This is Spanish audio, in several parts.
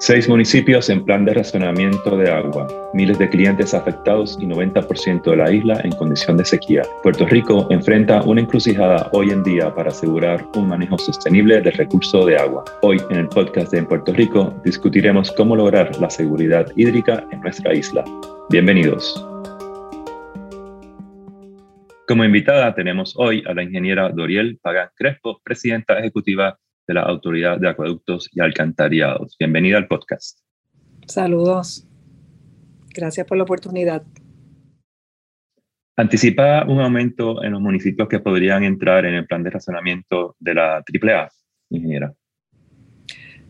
Seis municipios en plan de racionamiento de agua, miles de clientes afectados y 90% de la isla en condición de sequía. Puerto Rico enfrenta una encrucijada hoy en día para asegurar un manejo sostenible del recurso de agua. Hoy en el podcast de En Puerto Rico discutiremos cómo lograr la seguridad hídrica en nuestra isla. Bienvenidos. Como invitada tenemos hoy a la ingeniera Doriel Pagán Crespo, presidenta ejecutiva de la Autoridad de Acueductos y Alcantarillados. Bienvenida al podcast. Saludos. Gracias por la oportunidad. ¿Anticipa un aumento en los municipios que podrían entrar en el plan de razonamiento de la AAA, ingeniera?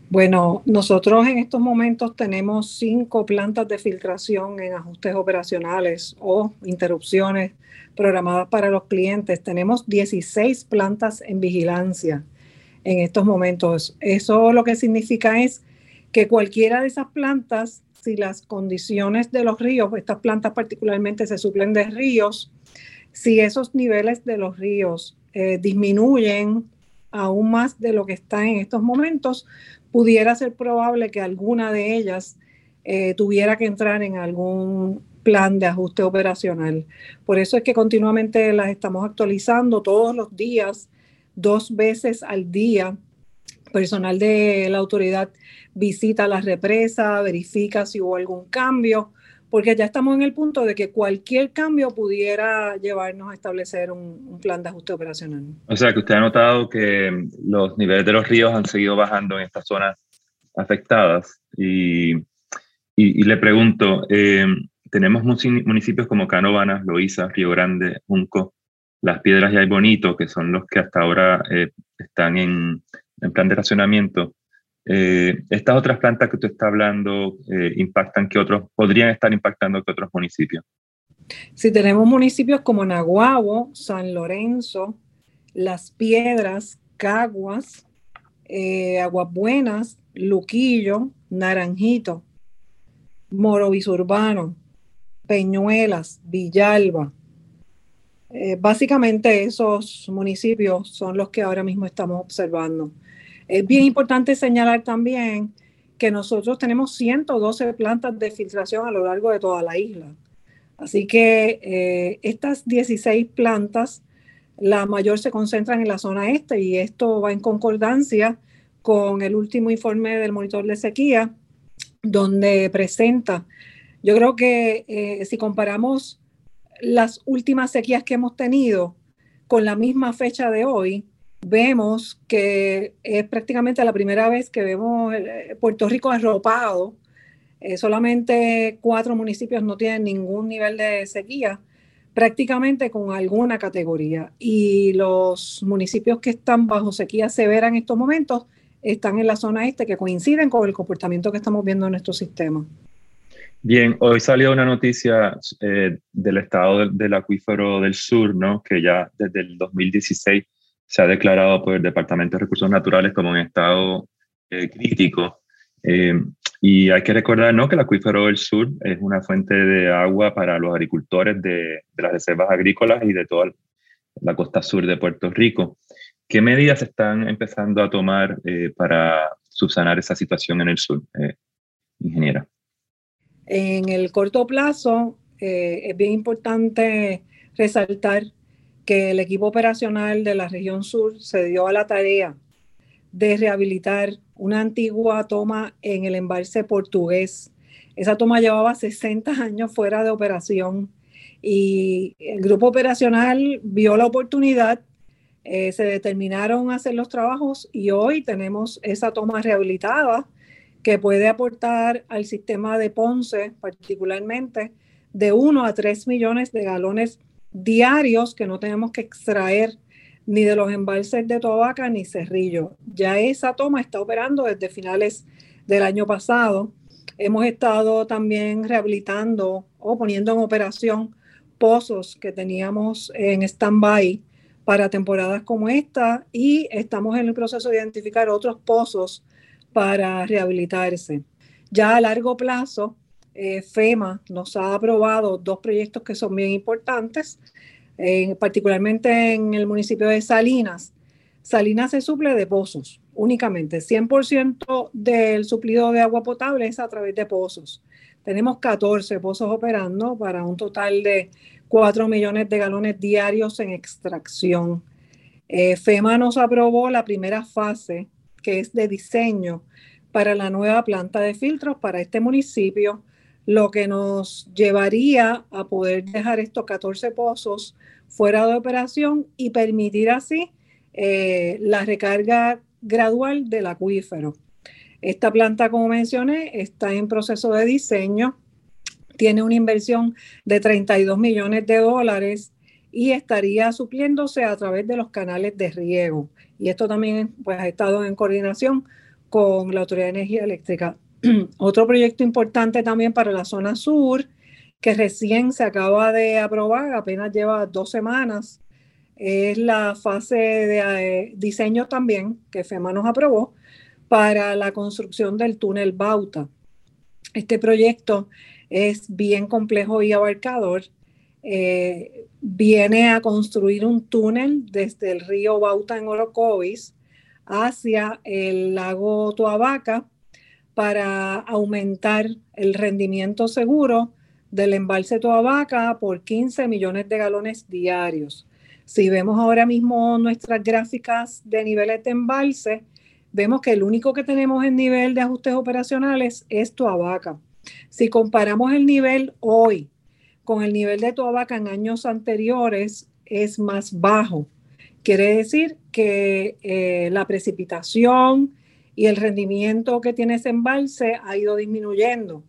Bueno, nosotros en estos momentos tenemos cinco plantas de filtración en ajustes operacionales o interrupciones programadas para los clientes. Tenemos 16 plantas en vigilancia en estos momentos. Eso lo que significa es que cualquiera de esas plantas, si las condiciones de los ríos, estas plantas particularmente se suplen de ríos, si esos niveles de los ríos eh, disminuyen aún más de lo que está en estos momentos, pudiera ser probable que alguna de ellas eh, tuviera que entrar en algún plan de ajuste operacional. Por eso es que continuamente las estamos actualizando todos los días dos veces al día. Personal de la autoridad visita la represa, verifica si hubo algún cambio, porque ya estamos en el punto de que cualquier cambio pudiera llevarnos a establecer un, plan de ajuste operacional. O sea, que usted ha notado que los niveles de los ríos han seguido bajando en estas zonas afectadas. Y, y, le pregunto, eh, tenemos municipios como Canovanas, Loíza, Río Grande, Junco, las piedras y hay bonito, que son los que hasta ahora eh, están en, plan de racionamiento. Eh, estas otras plantas que usted está hablando eh, impactan que otros, podrían estar impactando que otros municipios. Si tenemos municipios como Naguabo, San Lorenzo, Las Piedras, Caguas, Aguas Buenas, Luquillo, Naranjito, Morovis Peñuelas, Villalba, eh, básicamente esos municipios son los que ahora mismo estamos observando. Es bien importante señalar también que nosotros tenemos 112 plantas de filtración a lo largo de toda la isla. Así que eh, estas 16 plantas, la mayor se concentran en la zona este y esto va en concordancia con el último informe del monitor de sequía, donde presenta, yo creo que eh, si comparamos las últimas sequías que hemos tenido con la misma fecha de hoy, vemos que es prácticamente la primera vez que vemos eh, Puerto Rico arropado. Eh, solamente cuatro municipios no tienen ningún nivel de sequía, prácticamente con alguna categoría. Y los municipios que están bajo sequía severa en estos momentos están en la zona este, que coinciden con el comportamiento que estamos viendo en nuestro sistema. Bien, hoy salió una noticia eh, del estado del, acuífero del sur, ¿no? que ya desde el 2016 se ha declarado por el Departamento de Recursos Naturales como un estado eh, crítico. Eh, y hay que recordar ¿no? que el acuífero del sur es una fuente de agua para los agricultores de, de las reservas agrícolas y de toda la costa sur de Puerto Rico. ¿Qué medidas están empezando a tomar para subsanar esa situación en el sur, ingeniera? En el corto plazo, eh, es bien importante resaltar que el equipo operacional de la región sur se dio a la tarea de rehabilitar una antigua toma en el embalse portugués. Esa toma llevaba 60 años fuera de operación y el grupo operacional vio la oportunidad, eh, se determinaron a hacer los trabajos y hoy tenemos esa toma rehabilitada que puede aportar al sistema de Ponce particularmente de 1 a 3 millones de galones diarios que no tenemos que extraer ni de los embalses de Tobaca ni Cerrillo. Ya esa toma está operando desde finales del año pasado. Hemos estado también rehabilitando o poniendo en operación pozos que teníamos en stand-by para temporadas como esta y estamos en el proceso de identificar otros pozos para rehabilitarse. Ya a largo plazo, eh, FEMA nos ha aprobado dos proyectos que son bien importantes, particularmente en el municipio de Salinas. Salinas se suple de pozos, únicamente. 100% del suplido de agua potable es a través de pozos. Tenemos 14 pozos operando para un total de 4 millones de galones diarios en extracción. Eh, FEMA nos aprobó la primera fase, que es de diseño para la nueva planta de filtros para este municipio, lo que nos llevaría a poder dejar estos 14 pozos fuera de operación y permitir así eh, la recarga gradual del acuífero. Esta planta, como mencioné, está en proceso de diseño, tiene una inversión de 32 millones de dólares y estaría supliéndose a través de los canales de riego. Y esto también pues, ha estado en coordinación con la Autoridad de Energía Eléctrica. Otro proyecto importante también para la zona sur, que recién se acaba de aprobar, apenas lleva dos semanas, es la fase de eh, diseño también que FEMA nos aprobó para la construcción del túnel Bauta. Este proyecto es bien complejo y abarcador. Eh, viene a construir un túnel desde el río Bauta en Orocovis hacia el lago Toabaca para aumentar el rendimiento seguro del embalse Toabaca por 15 millones de galones diarios. Si vemos ahora mismo nuestras gráficas de niveles de embalse, vemos que el único que tenemos en nivel de ajustes operacionales es Toabaca. Si comparamos el nivel hoy con el nivel de Toabaca en años anteriores, es más bajo. Quiere decir que eh, la precipitación y el rendimiento que tiene ese embalse ha ido disminuyendo.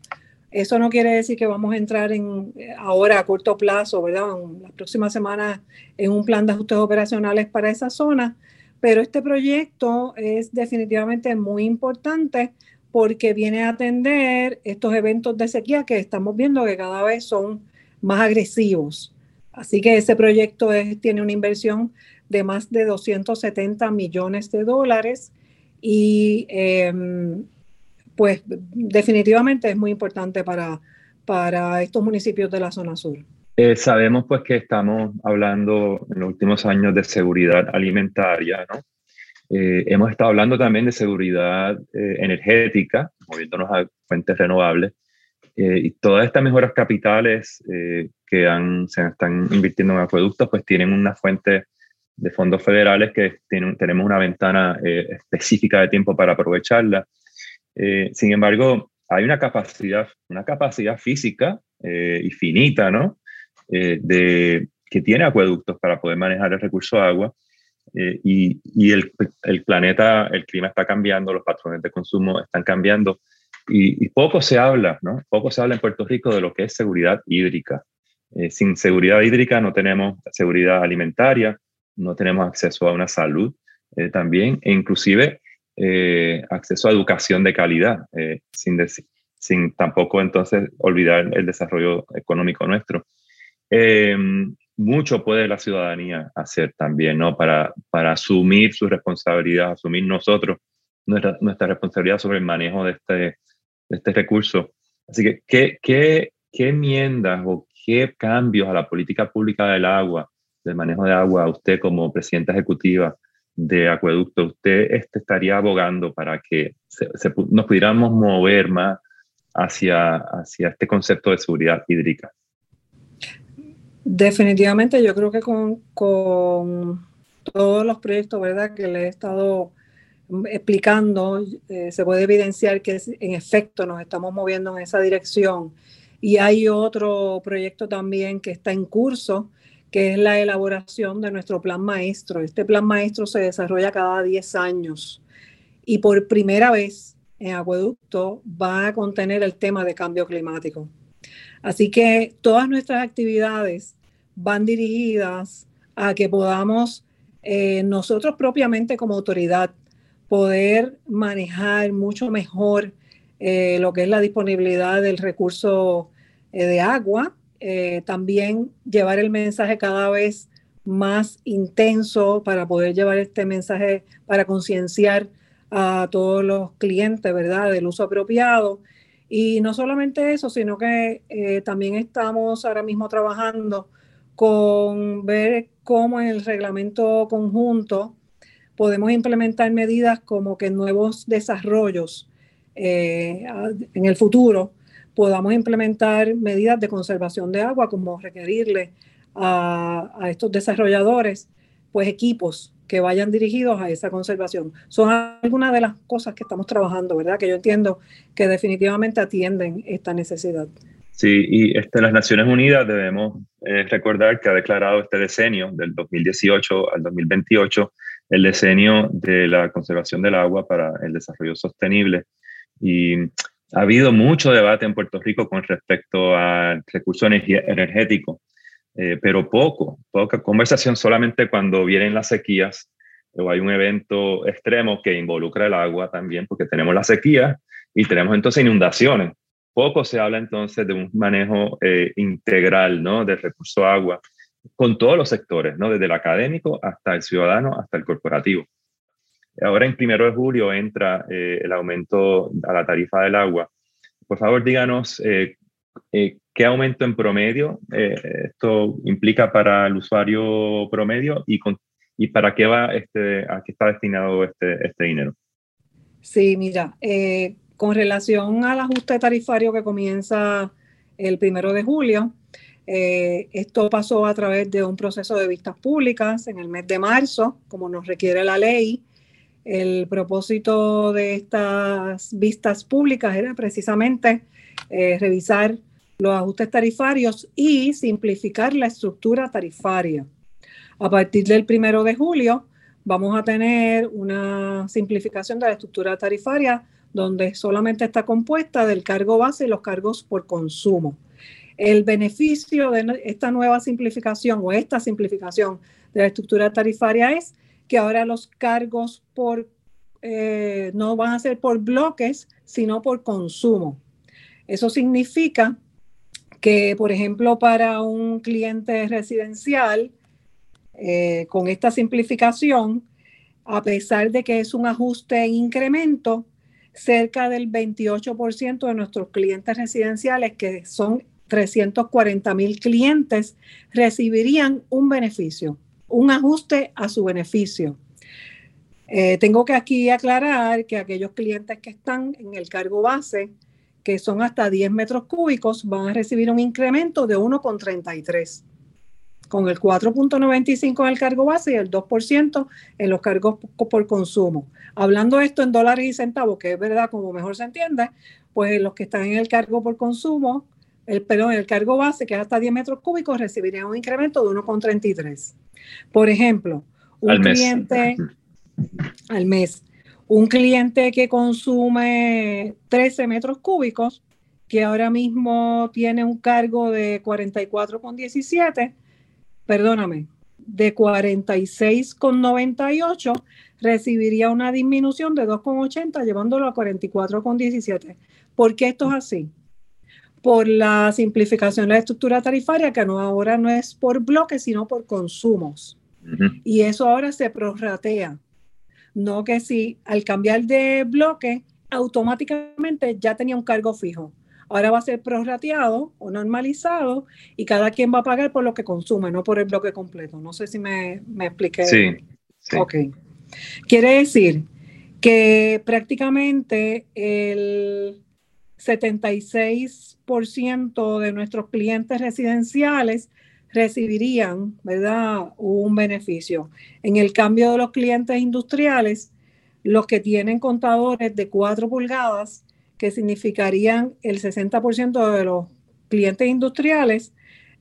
Eso no quiere decir que vamos a entrar en eh, ahora a corto plazo, ¿verdad? En las próximas semanas en un plan de ajustes operacionales para esa zona, pero este proyecto es definitivamente muy importante porque viene a atender estos eventos de sequía que estamos viendo que cada vez son más agresivos. Así que ese proyecto tiene una inversión de más de 270 millones de dólares y em, pues definitivamente es muy importante para, para estos municipios de la zona sur. Eh, sabemos pues que estamos hablando en los últimos años de seguridad alimentaria, ¿no? Eh, hemos estado hablando también de seguridad eh, energética, moviéndonos a fuentes renovables, y todas estas mejoras capitales que han, se están invirtiendo en acueductos, pues tienen una fuente de fondos federales que tienen, tenemos una ventana específica de tiempo para aprovecharla eh, sin embargo, hay una capacidad, una capacidad física eh, y finita, ¿no? Eh, de, que tiene acueductos para poder manejar el recurso de agua. y, y el, el, planeta, el clima está cambiando, los patrones de consumo están cambiando. Y, poco se habla, ¿no? Poco se habla en Puerto Rico de lo que es seguridad hídrica. sin seguridad hídrica no tenemos seguridad alimentaria, no tenemos acceso a una salud también, e inclusive eh, acceso a educación de calidad, eh, sin, tampoco entonces olvidar el desarrollo económico nuestro. Eh, mucho puede la ciudadanía hacer también, ¿no? Para, para asumir su responsabilidad, asumir nosotros nuestra, nuestra responsabilidad sobre el manejo de este, de este recurso. Así que, ¿qué, qué, qué enmiendas o qué cambios a la política pública del agua, del manejo de agua, usted como presidenta ejecutiva de acueducto, usted este, estaría abogando para que nos pudiéramos mover más hacia, hacia este concepto de seguridad hídrica? Definitivamente, yo creo que con, con todos los proyectos ¿verdad? que le he estado explicando, eh, se puede evidenciar que en efecto nos estamos moviendo en esa dirección. Y hay otro proyecto también que está en curso, que es la elaboración de nuestro plan maestro. Este plan maestro se desarrolla cada 10 años y por primera vez en Acueducto va a contener el tema de cambio climático. Así que todas nuestras actividades van dirigidas a que podamos eh, nosotros propiamente como autoridad poder manejar mucho mejor eh, lo que es la disponibilidad del recurso eh, de agua eh, también llevar el mensaje cada vez más intenso para poder llevar este mensaje, para concienciar a todos los clientes, ¿verdad?, del uso apropiado. Y no solamente eso, sino que también estamos ahora mismo trabajando con ver cómo en el reglamento conjunto podemos implementar medidas como que nuevos desarrollos eh, en el futuro podamos implementar medidas de conservación de agua, como requerirle a, a estos desarrolladores pues equipos que vayan dirigidos a esa conservación. Son algunas de las cosas que estamos trabajando, ¿verdad? Que yo entiendo que definitivamente atienden esta necesidad. Sí, y este, las Naciones Unidas debemos eh, recordar que ha declarado este decenio, del 2018 al 2028, el decenio de la conservación del agua para el desarrollo sostenible. Y ha habido mucho debate en Puerto Rico con respecto al recurso energético, eh, pero poco, poca conversación solamente cuando vienen las sequías o hay un evento extremo que involucra el agua también, porque tenemos la sequía y tenemos entonces inundaciones. Poco se habla entonces de un manejo eh, integral ¿no? del recurso agua con todos los sectores, ¿no? desde el académico hasta el ciudadano, hasta el corporativo. Ahora en primero de julio entra eh, el aumento a la tarifa del agua. Por favor, díganos eh, qué aumento en promedio esto implica para el usuario promedio y, y para qué va este, a qué está destinado este, este dinero. Sí, mira, con relación al ajuste tarifario que comienza el primero de julio, eh, esto pasó a través de un proceso de vistas públicas en el mes de marzo, como nos requiere la ley. El propósito de estas vistas públicas era precisamente eh, revisar los ajustes tarifarios y simplificar la estructura tarifaria. A partir del primero de julio vamos a tener una simplificación de la estructura tarifaria donde solamente está compuesta del cargo base y los cargos por consumo. El beneficio de esta nueva simplificación o esta simplificación de la estructura tarifaria es que ahora los cargos eh, no van a ser por bloques, sino por consumo. Eso significa que, por ejemplo, para un cliente residencial, eh, con esta simplificación, a pesar de que es un ajuste en incremento, cerca del 28% de nuestros clientes residenciales, que son 340 mil clientes, recibirían un beneficio, un ajuste a su beneficio. Eh, tengo que aquí aclarar que aquellos clientes que están en el cargo base, que son hasta 10 metros cúbicos, van a recibir un incremento de 1,33 con el 4.95 en el cargo base y el 2% en los cargos por consumo. Hablando esto en dólares y centavos, que es verdad como mejor se entiende, pues los que están en el cargo por consumo, el, perdón, el cargo base, que es hasta 10 metros cúbicos, recibirían un incremento de 1,33. Por ejemplo, un cliente al mes, un cliente que consume 13 metros cúbicos, que ahora mismo tiene un cargo de 44,17, perdóname, de 46,98 recibiría una disminución de 2,80 llevándolo a 44,17. ¿Por qué esto es así? Por la simplificación de la estructura tarifaria, que no, ahora no es por bloques, sino por consumos. Y eso ahora se prorratea. No que si al cambiar de bloque, automáticamente ya tenía un cargo fijo ahora va a ser prorrateado o normalizado y cada quien va a pagar por lo que consume, no por el bloque completo. No sé si me, me expliqué. Sí, Ok. Quiere decir que prácticamente el 76% de nuestros clientes residenciales recibirían, ¿verdad?, un beneficio. En el cambio de los clientes industriales, los que tienen contadores de 4 pulgadas que significarían el 60% de los clientes industriales,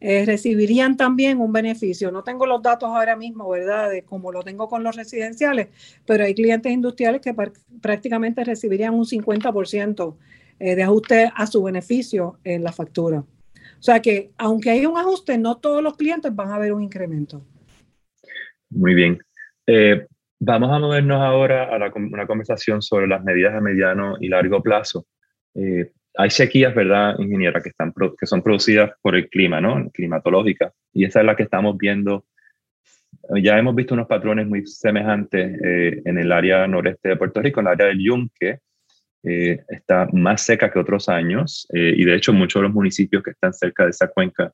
eh, recibirían también un beneficio. No tengo los datos ahora mismo, ¿verdad? De como lo tengo con los residenciales, pero hay clientes industriales que prácticamente recibirían un 50% eh, de ajuste a su beneficio en la factura. O sea que aunque hay un ajuste, no todos los clientes van a ver un incremento. Muy bien. Eh, Vamos a movernos ahora a una conversación sobre las medidas a mediano y largo plazo. Eh, hay sequías, ¿verdad, ingeniera, que, están, que son producidas por el clima, ¿no? Climatológica. Y esa es la que estamos viendo. Ya hemos visto unos patrones muy semejantes eh, en el área noreste de Puerto Rico, en el área del Yunque. Eh, está más seca que otros años y de hecho muchos de los municipios que están cerca de esa cuenca,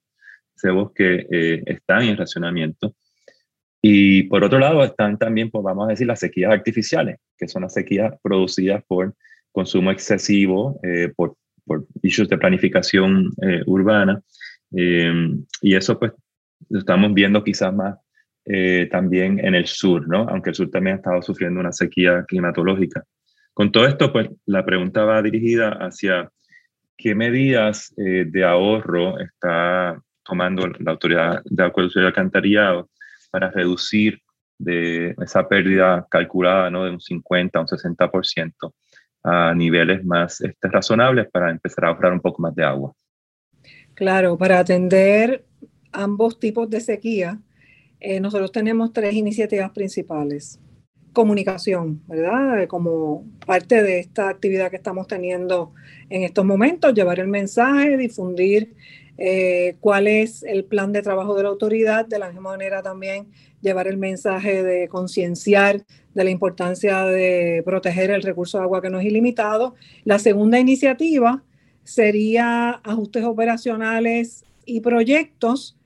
ese bosque, están en racionamiento. Y por otro lado están también, pues vamos a decir, las sequías artificiales, que son las sequías producidas por consumo excesivo, eh, por, por issues de planificación eh, urbana. y eso pues lo estamos viendo quizás más también en el sur, ¿no? Aunque el sur también ha estado sufriendo una sequía climatológica. Con todo esto, pues la pregunta va dirigida hacia qué medidas de ahorro está tomando la autoridad de acuerdo y alcantarillado para reducir de esa pérdida calculada ¿no? de un 50 a un 60% a niveles más este, razonables para empezar a ahorrar un poco más de agua. Claro, para atender ambos tipos de sequía, eh, nosotros tenemos tres iniciativas principales. Comunicación, ¿verdad? Como parte de esta actividad que estamos teniendo en estos momentos, llevar el mensaje, difundir eh, cuál es el plan de trabajo de la autoridad, de la misma manera también llevar el mensaje de concienciar de la importancia de proteger el recurso de agua que no es ilimitado. La segunda iniciativa sería ajustes operacionales y proyectos.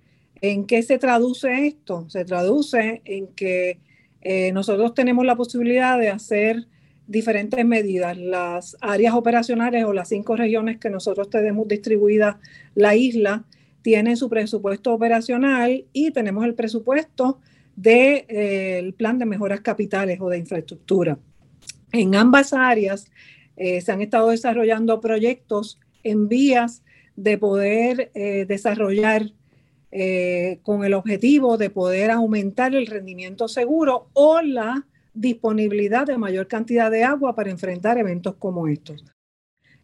¿En qué se traduce esto? Se traduce en que eh, nosotros tenemos la posibilidad de hacer diferentes medidas. Las áreas operacionales o las cinco regiones que nosotros tenemos distribuidas la isla tienen su presupuesto operacional y tenemos el presupuesto del de, eh, plan de mejoras capitales o de infraestructura. En ambas áreas eh, se han estado desarrollando proyectos en vías de poder desarrollar con el objetivo de poder aumentar el rendimiento seguro o la disponibilidad de mayor cantidad de agua para enfrentar eventos como estos.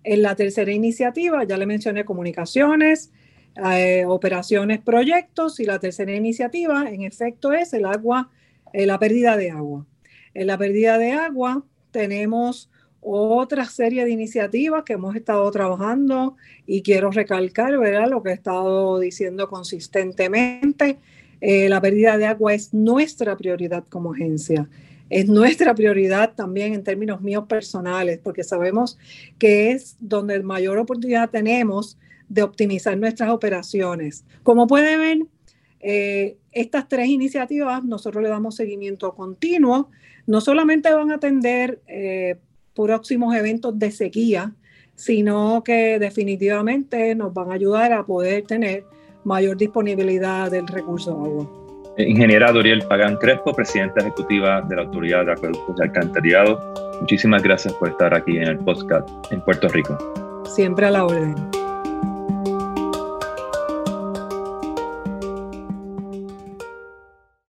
En la tercera iniciativa, ya le mencioné comunicaciones, eh, operaciones, proyectos, y la tercera iniciativa, en efecto, es el agua, eh, la pérdida de agua. En la pérdida de agua tenemos otra serie de iniciativas que hemos estado trabajando y quiero recalcar, ¿verdad? Lo que he estado diciendo consistentemente. Eh, la pérdida de agua es nuestra prioridad como agencia es nuestra prioridad también en términos míos personales, porque sabemos que es donde mayor oportunidad tenemos de optimizar nuestras operaciones. Como pueden ver, eh, estas tres iniciativas nosotros le damos seguimiento continuo. No solamente van a atender eh, próximos eventos de sequía, sino que definitivamente nos van a ayudar a poder tener mayor disponibilidad del recurso de agua. Ingeniera Doriel Pagán Crespo, presidenta ejecutiva de la Autoridad de Acueductos y Alcantarillado. Muchísimas gracias por estar aquí en el podcast en Puerto Rico. Siempre a la orden.